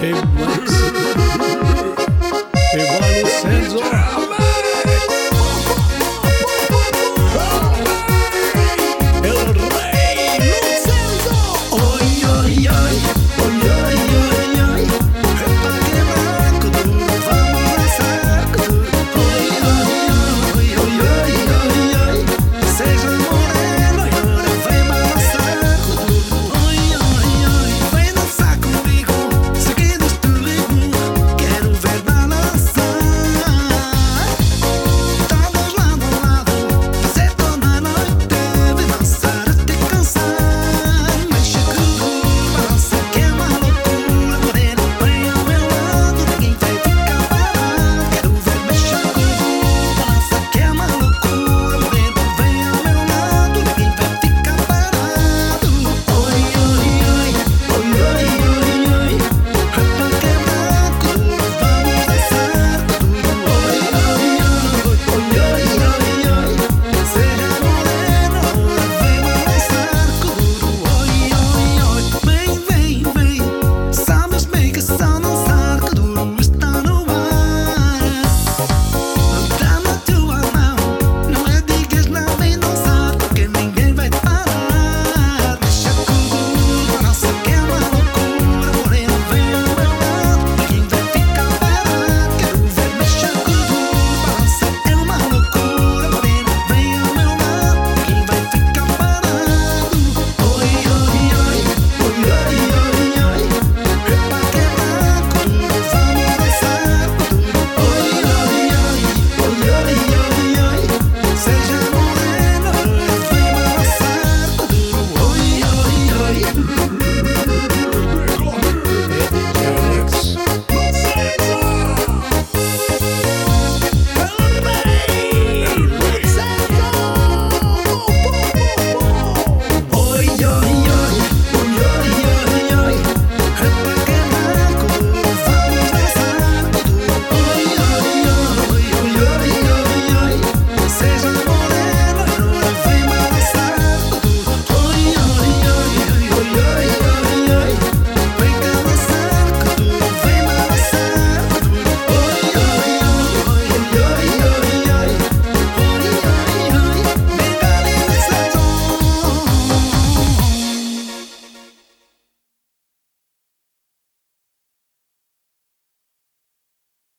Hey.